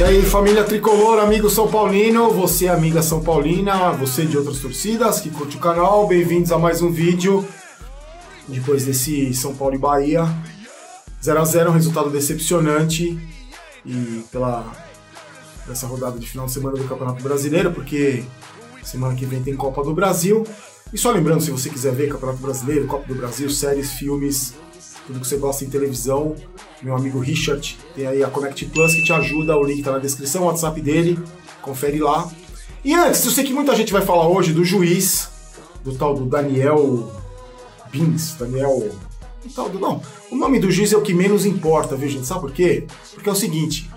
E aí, família tricolor, amigo São Paulino, você, amiga São Paulina, você de outras torcidas que curte o canal, bem-vindos a mais um vídeo. Depois desse São Paulo e Bahia, 0x0, um resultado decepcionante. E pela dessa rodada de final de semana do Campeonato Brasileiro, porque semana que vem tem Copa do Brasil. E só lembrando, se você quiser ver Campeonato Brasileiro, Copa do Brasil, séries, filmes, tudo que você gosta em televisão, meu amigo Richard tem aí a Connect Plus que te ajuda, o link tá na descrição, o WhatsApp dele, confere lá. E antes, eu sei que muita gente vai falar hoje do juiz, do tal do Daniel Bins, Daniel. Tal do. Não, o nome do juiz é o que menos importa, viu, gente? Sabe por quê? Porque é o seguinte: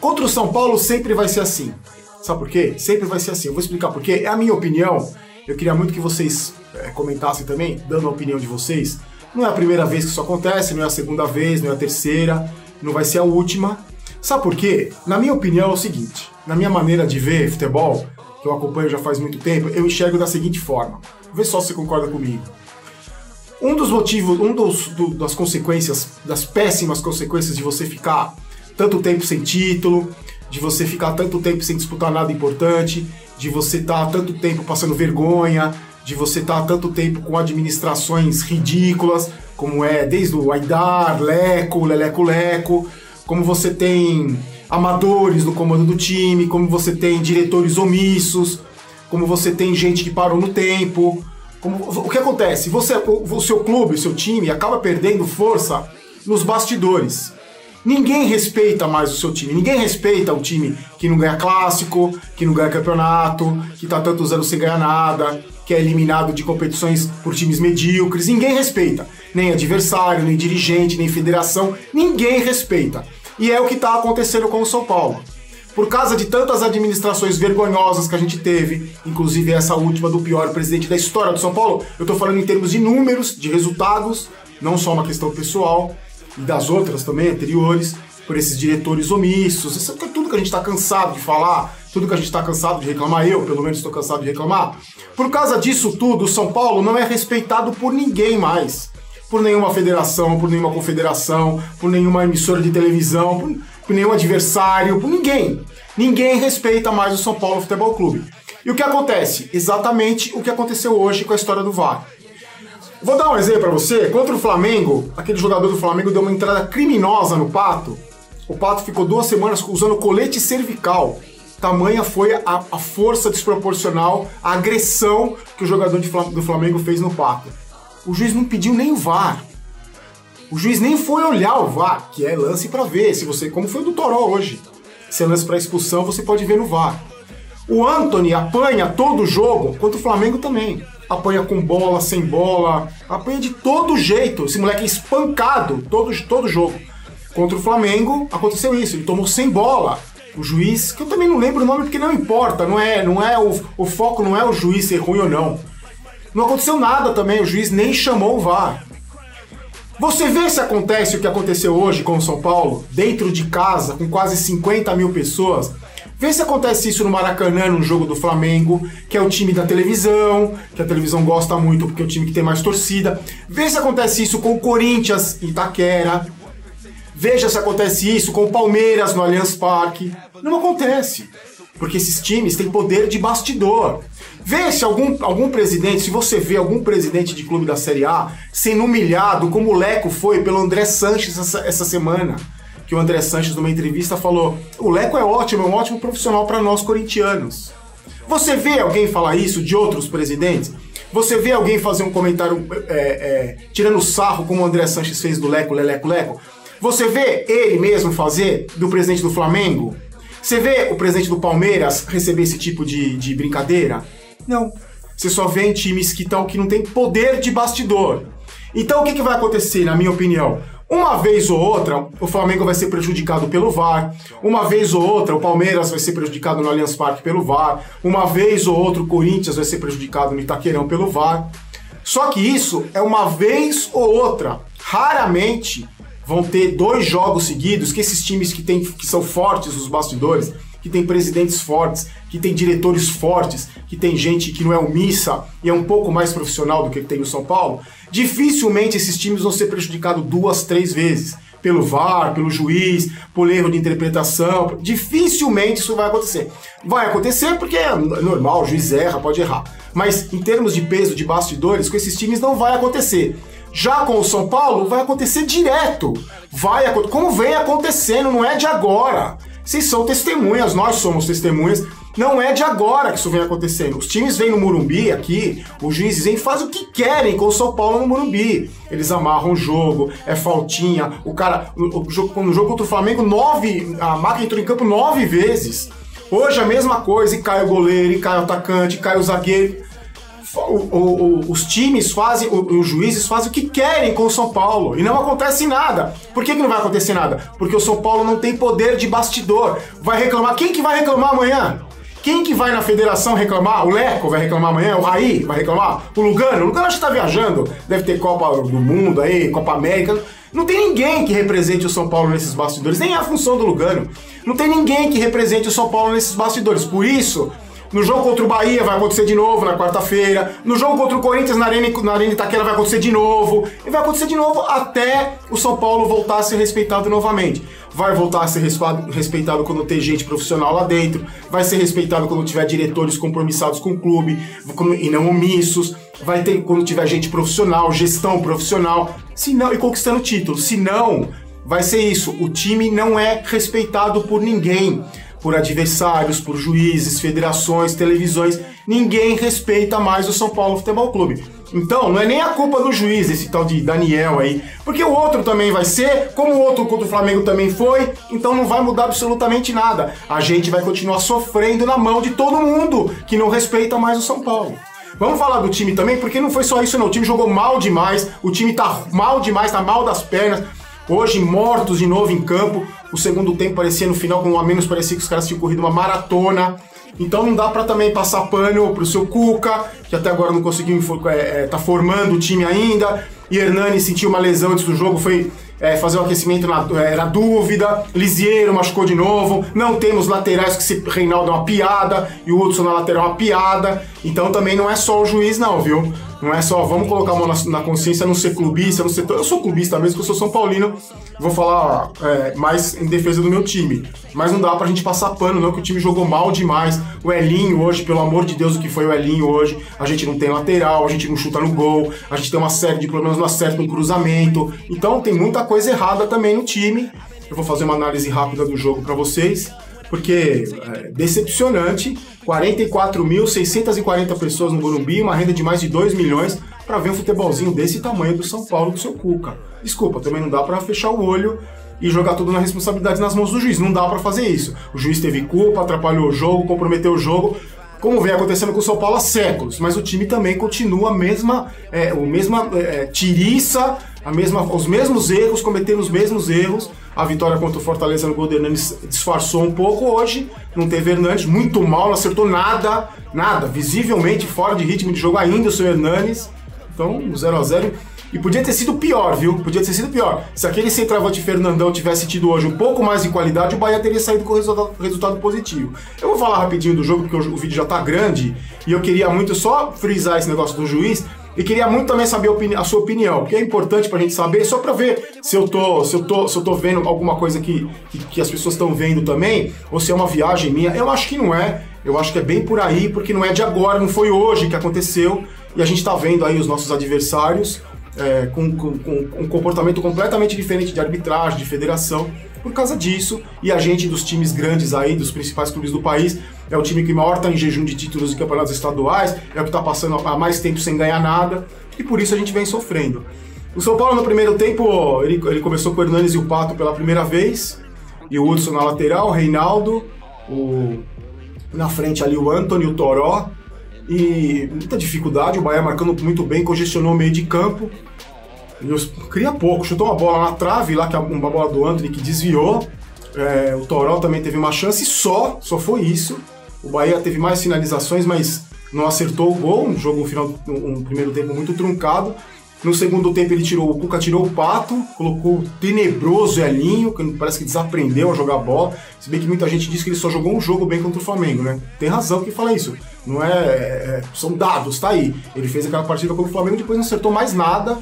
contra o São Paulo sempre vai ser assim. Sabe por quê? Sempre vai ser assim. Eu vou explicar por quê. É a minha opinião. Eu queria muito que vocês é, comentassem também, dando a opinião de vocês. Não é a primeira vez que isso acontece, não é a segunda vez, não é a terceira, não vai ser a última. Sabe por quê? Na minha opinião é o seguinte: na minha maneira de ver futebol, que eu acompanho já faz muito tempo, eu enxergo da seguinte forma. Vê só se você concorda comigo. Um dos motivos, um dos, do, das consequências, das péssimas consequências de você ficar tanto tempo sem título, de você ficar tanto tempo sem disputar nada importante, de você estar tá tanto tempo passando vergonha, de você estar tá tanto tempo com administrações ridículas, como é desde o Aidar, Leco, Leleco Leco, como você tem amadores no comando do time, como você tem diretores omissos, como você tem gente que parou no tempo. Como, o que acontece? Você, o, seu clube, o seu time acaba perdendo força nos bastidores. Ninguém respeita mais o seu time. Ninguém respeita o time que não ganha clássico, que não ganha campeonato, que tá tantos anos sem ganhar nada, que é eliminado de competições por times medíocres, ninguém respeita. Nem adversário, nem dirigente, nem federação, ninguém respeita. E é o que está acontecendo com o São Paulo. Por causa de tantas administrações vergonhosas que a gente teve, inclusive essa última do pior presidente da história do São Paulo, eu estou falando em termos de números, de resultados, não só uma questão pessoal, e das outras também anteriores, por esses diretores omissos, isso é tudo que a gente está cansado de falar, tudo que a gente está cansado de reclamar, eu pelo menos estou cansado de reclamar. Por causa disso tudo, o São Paulo não é respeitado por ninguém mais. Por nenhuma federação, por nenhuma confederação, por nenhuma emissora de televisão, por, por nenhum adversário, por ninguém. Ninguém respeita mais o São Paulo Futebol Clube. E o que acontece? Exatamente o que aconteceu hoje com a história do VAR. Vou dar um exemplo para você. Contra o Flamengo, aquele jogador do Flamengo deu uma entrada criminosa no Pato. O Pato ficou duas semanas usando colete cervical. Tamanha foi a, a força desproporcional, a agressão que o jogador de, do Flamengo fez no Pato. O juiz não pediu nem o VAR. O juiz nem foi olhar o VAR, que é lance para ver. Se você, como foi o do Toró hoje, se é lance para expulsão, você pode ver no VAR. O Anthony apanha todo o jogo, quanto o Flamengo também. Apanha com bola, sem bola, apanha de todo jeito. Esse moleque é espancado todo todo jogo. Contra o Flamengo aconteceu isso, ele tomou sem bola o juiz, que eu também não lembro o nome porque não importa, não é, não é o, o foco não é o juiz ser ruim ou não. Não aconteceu nada também, o juiz nem chamou o VAR. Você vê se acontece o que aconteceu hoje com o São Paulo, dentro de casa, com quase 50 mil pessoas. Vê se acontece isso no Maracanã, no jogo do Flamengo, que é o time da televisão, que a televisão gosta muito porque é o time que tem mais torcida. Vê se acontece isso com o Corinthians Itaquera, Veja se acontece isso com o Palmeiras no Allianz Parque. Não acontece. Porque esses times têm poder de bastidor. Vê se algum, algum presidente, se você vê algum presidente de clube da Série A sendo humilhado, como o Leco foi pelo André Sanches essa, essa semana. Que o André Sanches, numa entrevista, falou: o Leco é ótimo, é um ótimo profissional para nós corintianos. Você vê alguém falar isso de outros presidentes? Você vê alguém fazer um comentário é, é, tirando sarro, como o André Sanches fez do Leco, Leleco, Leco? Você vê ele mesmo fazer do presidente do Flamengo? Você vê o presidente do Palmeiras receber esse tipo de, de brincadeira? Não. Você só vê em times que, tão, que não tem poder de bastidor. Então o que, que vai acontecer, na minha opinião? Uma vez ou outra, o Flamengo vai ser prejudicado pelo VAR. Uma vez ou outra, o Palmeiras vai ser prejudicado no Allianz Parque pelo VAR. Uma vez ou outra, o Corinthians vai ser prejudicado no Itaquerão pelo VAR. Só que isso é uma vez ou outra. Raramente vão ter dois jogos seguidos que esses times que, tem, que são fortes nos bastidores, que tem presidentes fortes, que tem diretores fortes, que tem gente que não é omissa e é um pouco mais profissional do que tem o São Paulo, dificilmente esses times vão ser prejudicados duas, três vezes. pelo VAR, pelo juiz, por erro de interpretação. Dificilmente isso vai acontecer. Vai acontecer porque é normal, o juiz erra, pode errar. Mas em termos de peso de bastidores, com esses times não vai acontecer. Já com o São Paulo, vai acontecer direto. Vai como vem acontecendo, não é de agora. Vocês são testemunhas, nós somos testemunhas. Não é de agora que isso vem acontecendo. Os times vêm no Murumbi aqui, os juízes vêm fazem o que querem com o São Paulo no Murumbi. Eles amarram o jogo, é faltinha. O cara, o, o jogo, no jogo contra o Flamengo, nove, a máquina entrou em campo nove vezes. Hoje a mesma coisa, e cai o goleiro, e cai o atacante, e cai o zagueiro o, o, os times fazem, os juízes fazem o que querem com o São Paulo e não acontece nada. Por que, que não vai acontecer nada? Porque o São Paulo não tem poder de bastidor. Vai reclamar. Quem que vai reclamar amanhã? Quem que vai na federação reclamar? O Leco vai reclamar amanhã? O Raí vai reclamar? O Lugano? O Lugano acho que tá viajando. Deve ter Copa do Mundo aí, Copa América. Não tem ninguém que represente o São Paulo nesses bastidores. Nem é a função do Lugano. Não tem ninguém que represente o São Paulo nesses bastidores. Por isso, no jogo contra o Bahia vai acontecer de novo na quarta-feira. No jogo contra o Corinthians na Arena, na Arena Itaquera vai acontecer de novo. E vai acontecer de novo até o São Paulo voltar a ser respeitado novamente. Vai voltar a ser respeitado quando ter gente profissional lá dentro. Vai ser respeitado quando tiver diretores compromissados com o clube e não omissos. Vai ter quando tiver gente profissional, gestão profissional. Se não, e conquistando título. Se não, vai ser isso. O time não é respeitado por ninguém por adversários, por juízes, federações, televisões. Ninguém respeita mais o São Paulo Futebol Clube. Então, não é nem a culpa do juiz, esse tal de Daniel aí. Porque o outro também vai ser, como o outro contra o Flamengo também foi, então não vai mudar absolutamente nada. A gente vai continuar sofrendo na mão de todo mundo que não respeita mais o São Paulo. Vamos falar do time também, porque não foi só isso não. O time jogou mal demais, o time tá mal demais, tá mal das pernas. Hoje, mortos de novo em campo. O segundo tempo parecia no final, com um a menos, parecia que os caras tinham corrido uma maratona. Então não dá para também passar pano pro seu Cuca, que até agora não conseguiu é, é, tá formando o time ainda. E Hernani sentiu uma lesão antes do jogo, foi é, fazer o aquecimento na, é, era dúvida. Lisieiro machucou de novo. Não temos laterais que se Reinaldo é uma piada e o Hudson na lateral é uma piada. Então também não é só o juiz, não, viu? Não é só, vamos colocar a mão na, na consciência, não ser clubista, não ser. Eu sou clubista mesmo, que eu sou São Paulino. Vou falar é, mais em defesa do meu time. Mas não dá pra gente passar pano, não, que o time jogou mal demais. O Elinho hoje, pelo amor de Deus, o que foi o Elinho hoje? A gente não tem lateral, a gente não chuta no gol, a gente tem uma série de problemas, não acerta um cruzamento. Então tem muita coisa errada também no time. Eu vou fazer uma análise rápida do jogo para vocês porque é decepcionante, 44.640 pessoas no Morumbi, uma renda de mais de 2 milhões para ver um futebolzinho desse tamanho do São Paulo do seu Cuca. Desculpa, também não dá para fechar o olho e jogar tudo na responsabilidade nas mãos do juiz. Não dá para fazer isso. O juiz teve culpa, atrapalhou o jogo, comprometeu o jogo, como vem acontecendo com o São Paulo há séculos. Mas o time também continua a mesma, é, o mesma é, tiriça, a mesma, os mesmos erros, cometendo os mesmos erros. A vitória contra o Fortaleza no gol do Hernandes disfarçou um pouco hoje. Não teve Hernandes, muito mal, não acertou nada, nada. Visivelmente fora de ritmo de jogo ainda o seu Hernandes. Então, 0 a 0 E podia ter sido pior, viu? Podia ter sido pior. Se aquele centroavante Fernandão tivesse tido hoje um pouco mais de qualidade, o Bahia teria saído com resultado, resultado positivo. Eu vou falar rapidinho do jogo, porque o, o vídeo já tá grande. E eu queria muito só frisar esse negócio do juiz. E queria muito também saber a, a sua opinião, porque é importante pra gente saber, só pra ver se eu tô, se eu tô, se eu tô vendo alguma coisa que, que, que as pessoas estão vendo também, ou se é uma viagem minha. Eu acho que não é. Eu acho que é bem por aí, porque não é de agora, não foi hoje que aconteceu. E a gente tá vendo aí os nossos adversários é, com, com, com um comportamento completamente diferente de arbitragem, de federação por causa disso. E a gente dos times grandes aí, dos principais clubes do país, é o time que maior está em jejum de títulos de campeonatos estaduais, é o que está passando há mais tempo sem ganhar nada, e por isso a gente vem sofrendo. O São Paulo no primeiro tempo, ele, ele começou com o Hernanes e o Pato pela primeira vez, e o Hudson na lateral, o Reinaldo, o, na frente ali o Anthony, o Toró, e muita dificuldade, o Bahia marcando muito bem, congestionou o meio de campo, cria pouco, chutou uma bola na trave lá, que é uma bola do Anthony que desviou. É, o Toró também teve uma chance só, só foi isso. O Bahia teve mais finalizações, mas não acertou o gol. Um jogo, um, final, um primeiro tempo muito truncado. No segundo tempo ele tirou, o Cuca tirou o Pato, colocou o tenebroso Elinho, que parece que desaprendeu a jogar bola. Se bem que muita gente diz que ele só jogou um jogo bem contra o Flamengo, né? Tem razão que fala isso. Não é, é, São dados, tá aí. Ele fez aquela partida contra o Flamengo, depois não acertou mais nada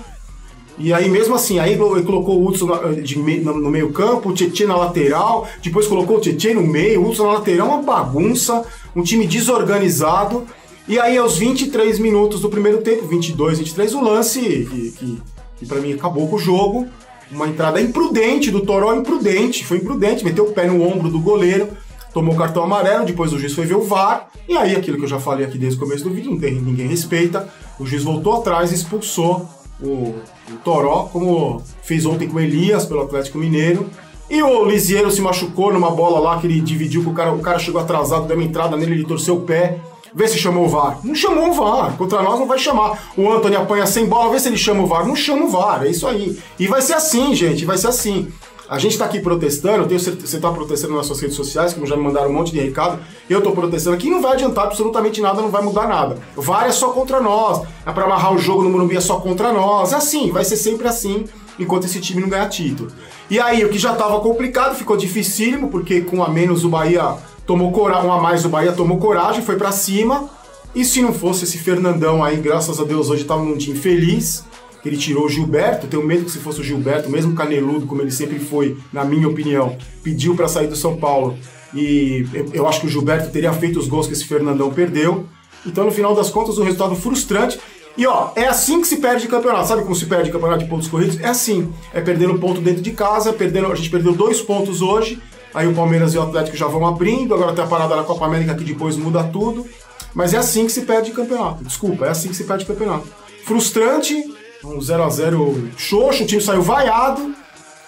E aí, mesmo assim, aí ele colocou o Hudson no meio campo, o Tietchan na lateral, depois colocou o Tietchan no meio, o Hudson na lateral, uma bagunça, um time desorganizado. E aí, aos 23 minutos do primeiro tempo, 22, 23, o lance que, que, que para mim acabou com o jogo. Uma entrada imprudente do Toró, imprudente, foi imprudente, meteu o pé no ombro do goleiro, tomou cartão amarelo, depois o juiz foi ver o VAR, e aí aquilo que eu já falei aqui desde o começo do vídeo, não tem, ninguém respeita, o juiz voltou atrás e expulsou o, o Toró, como fez ontem com o Elias pelo Atlético Mineiro, e o Lisieiro se machucou numa bola lá que ele dividiu com o cara, o cara chegou atrasado, deu uma entrada nele, ele torceu o pé, Vê se chamou o VAR. Não chamou o VAR. Contra nós não vai chamar. O Anthony apanha sem bola, vê se ele chama o VAR. Não chama o VAR. É isso aí. E vai ser assim, gente. Vai ser assim. A gente está aqui protestando, tenho certeza, você está protestando nas suas redes sociais, como já me mandaram um monte de recado, eu estou protestando aqui, não vai adiantar absolutamente nada, não vai mudar nada. VAR é só contra nós, é para amarrar o jogo no Morumbi é só contra nós, é assim, vai ser sempre assim, enquanto esse time não ganhar título. E aí, o que já estava complicado, ficou dificílimo, porque com a menos o Bahia tomou coragem, um a mais o Bahia tomou coragem, foi para cima. E se não fosse esse Fernandão aí, graças a Deus, hoje estava num dia infeliz, ele tirou o Gilberto. Tenho medo que se fosse o Gilberto, mesmo caneludo, como ele sempre foi, na minha opinião, pediu para sair do São Paulo. E eu acho que o Gilberto teria feito os gols que esse Fernandão perdeu. Então, no final das contas, um resultado frustrante. E ó, é assim que se perde campeonato. Sabe como se perde campeonato de pontos corridos? É assim. É perdendo ponto dentro de casa, perdendo. A gente perdeu dois pontos hoje Aí o Palmeiras e o Atlético já vão abrindo, agora tem a parada da Copa América que depois muda tudo. Mas é assim que se perde campeonato. Desculpa, é assim que se perde campeonato. Frustrante, um 0x0 xoxo, o time saiu vaiado.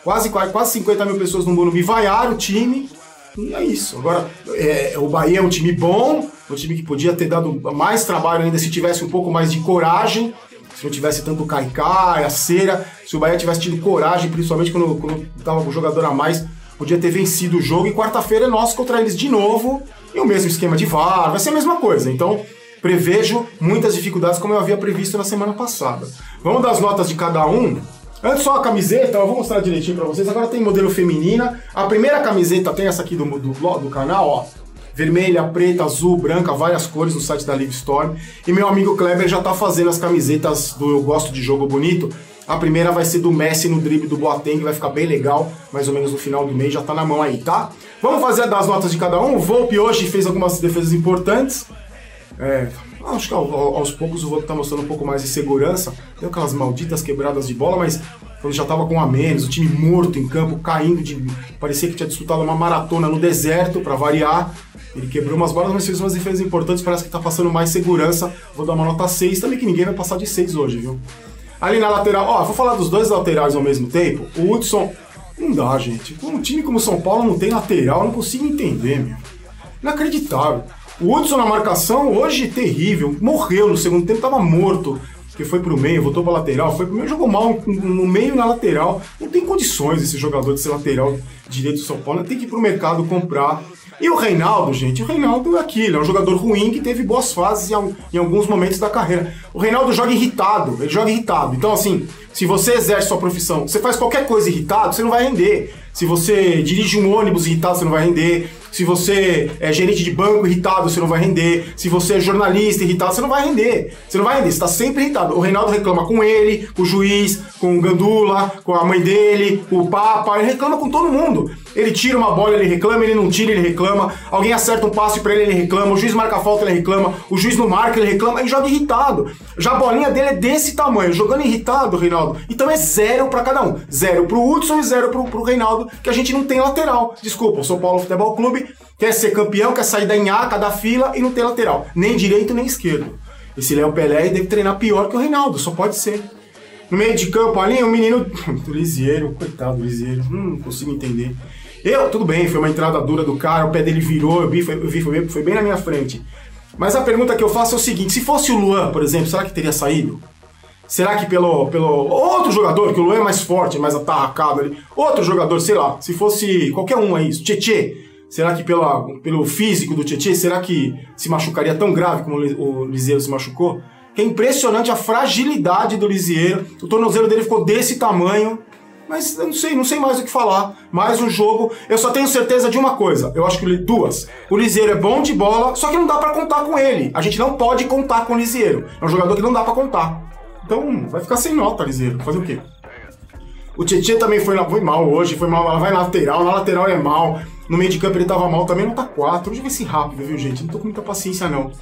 Quase, quase 50 mil pessoas no Morumbi vaiaram o time. E é isso. Agora, é, o Bahia é um time bom, um time que podia ter dado mais trabalho ainda se tivesse um pouco mais de coragem, se não tivesse tanto caicai, a cera, se o Bahia tivesse tido coragem, principalmente quando, quando tava com o jogador a mais, podia ter vencido o jogo e quarta-feira é nosso contra eles de novo. E o mesmo esquema de VAR, vai ser a mesma coisa. Então, prevejo muitas dificuldades como eu havia previsto na semana passada. Vamos dar as notas de cada um. Antes só a camiseta, eu vou mostrar direitinho para vocês. Agora tem modelo feminina. A primeira camiseta tem essa aqui do, do, do canal, ó. Vermelha, preta, azul, branca, várias cores no site da Live Storm. E meu amigo Kleber já tá fazendo as camisetas do Eu Gosto de Jogo Bonito a primeira vai ser do Messi no drible do Boateng, vai ficar bem legal, mais ou menos no final do mês, já tá na mão aí, tá? Vamos fazer das notas de cada um. O Volpe hoje fez algumas defesas importantes. É, acho que aos poucos o Volpe tá mostrando um pouco mais de segurança. Deu aquelas malditas quebradas de bola, mas quando já tava com a menos, o time morto em campo, caindo de. Parecia que tinha disputado uma maratona no deserto, para variar. Ele quebrou umas bolas, mas fez umas defesas importantes, parece que tá passando mais segurança. Vou dar uma nota 6, também que ninguém vai passar de 6 hoje, viu? Ali na lateral, ó, vou falar dos dois laterais ao mesmo tempo. O Hudson, não dá, gente. Um time como o São Paulo não tem lateral, não consigo entender, meu. Inacreditável. O Hudson na marcação, hoje, terrível. Morreu no segundo tempo, tava morto. Que foi pro meio, voltou pra lateral, foi pro meio, jogou mal no meio e na lateral. Não tem condições esse jogador de ser lateral direito do São Paulo. Tem que ir pro mercado comprar e o Reinaldo, gente, o Reinaldo é aquilo, é um jogador ruim que teve boas fases em, alguns momentos da carreira. O Reinaldo joga irritado, ele joga irritado. Então, assim, se você exerce sua profissão, você faz qualquer coisa irritado, você não vai render. Se você dirige um ônibus irritado, você não vai render. Se você é gerente de banco irritado, você não vai render. Se você é jornalista irritado, você não vai render. Você não vai render, você está sempre irritado. O Reinaldo reclama com ele, com o juiz, com o Gandula, com a mãe dele, com o Papa, ele reclama com todo mundo. Ele tira uma bola, ele reclama, ele não tira, ele reclama. Alguém acerta um passe para ele, ele reclama. O juiz marca a falta, ele reclama. O juiz não marca, ele reclama. Ele joga irritado. Já a bolinha dele é desse tamanho, jogando irritado, Reinaldo. Então é zero para cada um. Zero pro Hudson e zero pro, pro Reinaldo, que a gente não tem lateral. Desculpa, o São Paulo Futebol Clube quer ser campeão, quer sair da nhaca, da fila e não tem lateral. Nem direito, nem esquerdo. Esse Léo Pelé deve treinar pior que o Reinaldo, só pode ser. No meio de campo ali, o um menino. Lisieiro, coitado do Lisieiro, não consigo entender. Eu, tudo bem, foi uma entrada dura do cara, o pé dele virou, eu vi, foi, eu vi foi, bem, foi bem na minha frente. Mas a pergunta que eu faço é o seguinte: se fosse o Luan, por exemplo, será que teria saído? Será que pelo, pelo outro jogador, que o Luan é mais forte, mais atarracado ali, outro jogador, sei lá, se fosse qualquer um aí, Tietê, será que pela, pelo físico do Tietê, será que se machucaria tão grave como o Liseiro se machucou? Que é impressionante a fragilidade do Lisieiro, o tornozelo dele ficou desse tamanho, mas eu não sei, não sei mais o que falar. Mais um jogo. Eu só tenho certeza de uma coisa. Eu acho que duas. O Lisieiro é bom de bola, só que não dá para contar com ele. A gente não pode contar com o Lisieiro. É um jogador que não dá para contar. Então, vai ficar sem nota, Lisieiro. Fazer o quê? O Tietchan também foi, foi mal hoje, foi mal, ela vai na lateral, na lateral é mal. No meio de campo ele tava mal também, nota 4. Hoje vai ser rápido, viu, gente? Não tô com muita paciência, não.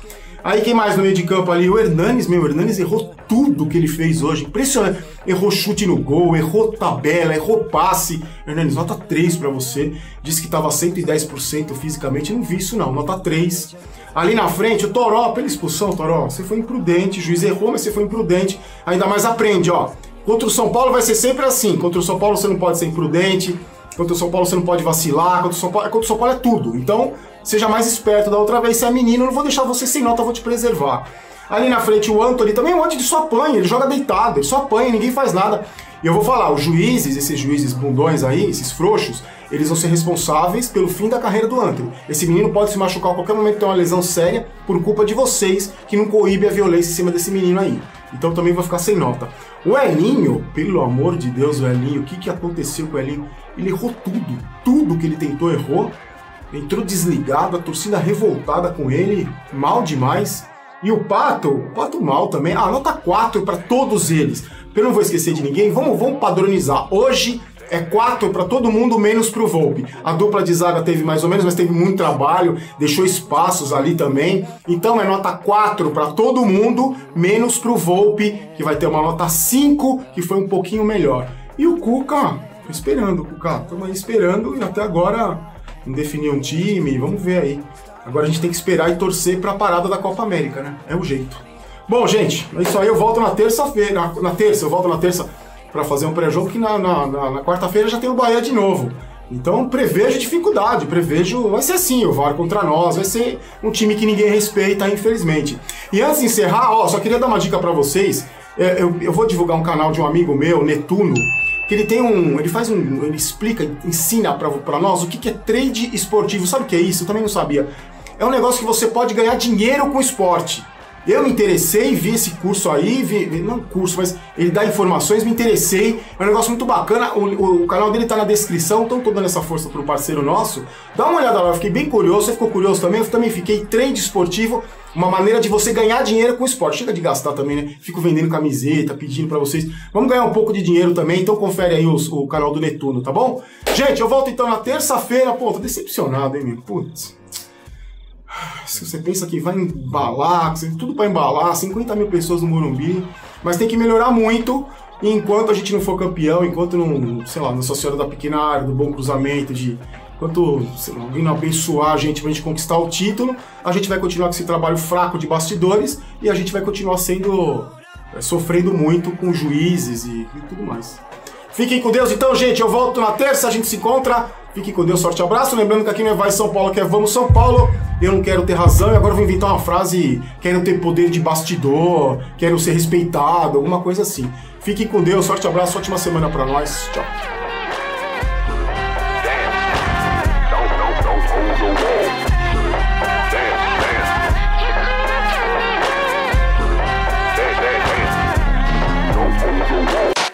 Aí quem mais no meio de campo ali? O Hernanes, meu, o Hernanes errou tudo que ele fez hoje. Impressionante. Errou chute no gol, errou tabela, errou passe. Hernanes, nota 3 para você. Disse que tava 110% fisicamente. Não vi isso não, nota 3. Ali na frente, o Toró, pela expulsão, Toró, você foi imprudente. O juiz errou, mas você foi imprudente. Ainda mais aprende, ó. Contra o São Paulo vai ser sempre assim. Contra o São Paulo você não pode ser imprudente. Contra o São Paulo você não pode vacilar. Contra o São Paulo, contra o São Paulo é tudo. Então, seja mais esperto da outra vez. Se é menino, eu não vou deixar você sem nota, eu vou te preservar. Ali na frente, o Anthony também, um monte de só apanha, ele joga deitado, ele só apanha, ninguém faz nada. E eu vou falar, os juízes, esses juízes bundões aí, esses frouxos, eles vão ser responsáveis pelo fim da carreira do Anthony. Esse menino pode se machucar a qualquer momento, ter uma lesão séria, por culpa de vocês, que não coíbe a violência em cima desse menino aí. Então também vou ficar sem nota. O Elinho, pelo amor de Deus, o Elinho, o que, que aconteceu com o Elinho? Ele errou tudo. Tudo que ele tentou errou entrou desligado, a torcida revoltada com ele, mal demais. E o Pato, o Pato mal também. Ah, nota 4 para todos eles. Eu não vou esquecer de ninguém, vamos, vamos padronizar. Hoje é 4 para todo mundo, menos pro Volpe. A dupla de zaga teve mais ou menos, mas teve muito trabalho, deixou espaços ali também. Então é nota 4 para todo mundo, menos pro Volpe, que vai ter uma nota 5, que foi um pouquinho melhor. E o Cuca, esperando, Cuca, estamos aí esperando e até agora não definir um time, vamos ver aí. Agora a gente tem que esperar e torcer para a parada da Copa América, né? É o jeito. Bom, gente, é isso aí. Eu volto na terça-feira. Na, na, terça, eu volto na terça para fazer um pré-jogo, que na, na, na, na quarta-feira já tem o Bahia de novo. Então prevejo dificuldade, prevejo. Vai ser assim, o VAR contra nós, vai ser um time que ninguém respeita, infelizmente. E antes de encerrar, ó, só queria dar uma dica para vocês. É, eu, eu vou divulgar um canal de um amigo meu, Netuno que ele tem um. Ele faz um. Ele explica, ensina para nós o que, que é trade esportivo. Sabe o que é isso? Eu também não sabia. É um negócio que você pode ganhar dinheiro com esporte. Eu me interessei, vi esse curso aí, vi, não curso, mas ele dá informações, me interessei. É um negócio muito bacana. O, o, o canal dele tá na descrição, então tô dando essa força pro parceiro nosso. Dá uma olhada lá, eu fiquei bem curioso. Você ficou curioso também? Eu também fiquei. Trade esportivo, uma maneira de você ganhar dinheiro com esporte. Chega de gastar também, né? Fico vendendo camiseta, pedindo para vocês. Vamos ganhar um pouco de dinheiro também, então confere aí os, o canal do Netuno, tá bom? Gente, eu volto então na terça-feira. Pô, tô decepcionado, hein, meu? Putz. Se você pensa que vai embalar, tudo para embalar, 50 mil pessoas no Morumbi, mas tem que melhorar muito. E enquanto a gente não for campeão, enquanto não, sei lá, Nossa Senhora da Pequena Área, do Bom Cruzamento, de enquanto lá, alguém não abençoar a gente pra gente conquistar o título, a gente vai continuar com esse trabalho fraco de bastidores e a gente vai continuar sendo. É, sofrendo muito com juízes e, e tudo mais. Fiquem com Deus então, gente. Eu volto na terça, a gente se encontra. Fiquem com Deus, sorte abraço. Lembrando que aqui não é Vai São Paulo, que é Vamos São Paulo. Eu não quero ter razão e agora vou inventar uma frase: quero ter poder de bastidor, quero ser respeitado, alguma coisa assim. Fiquem com Deus, sorte abraço, ótima semana para nós. Tchau.